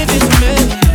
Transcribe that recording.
if it's meant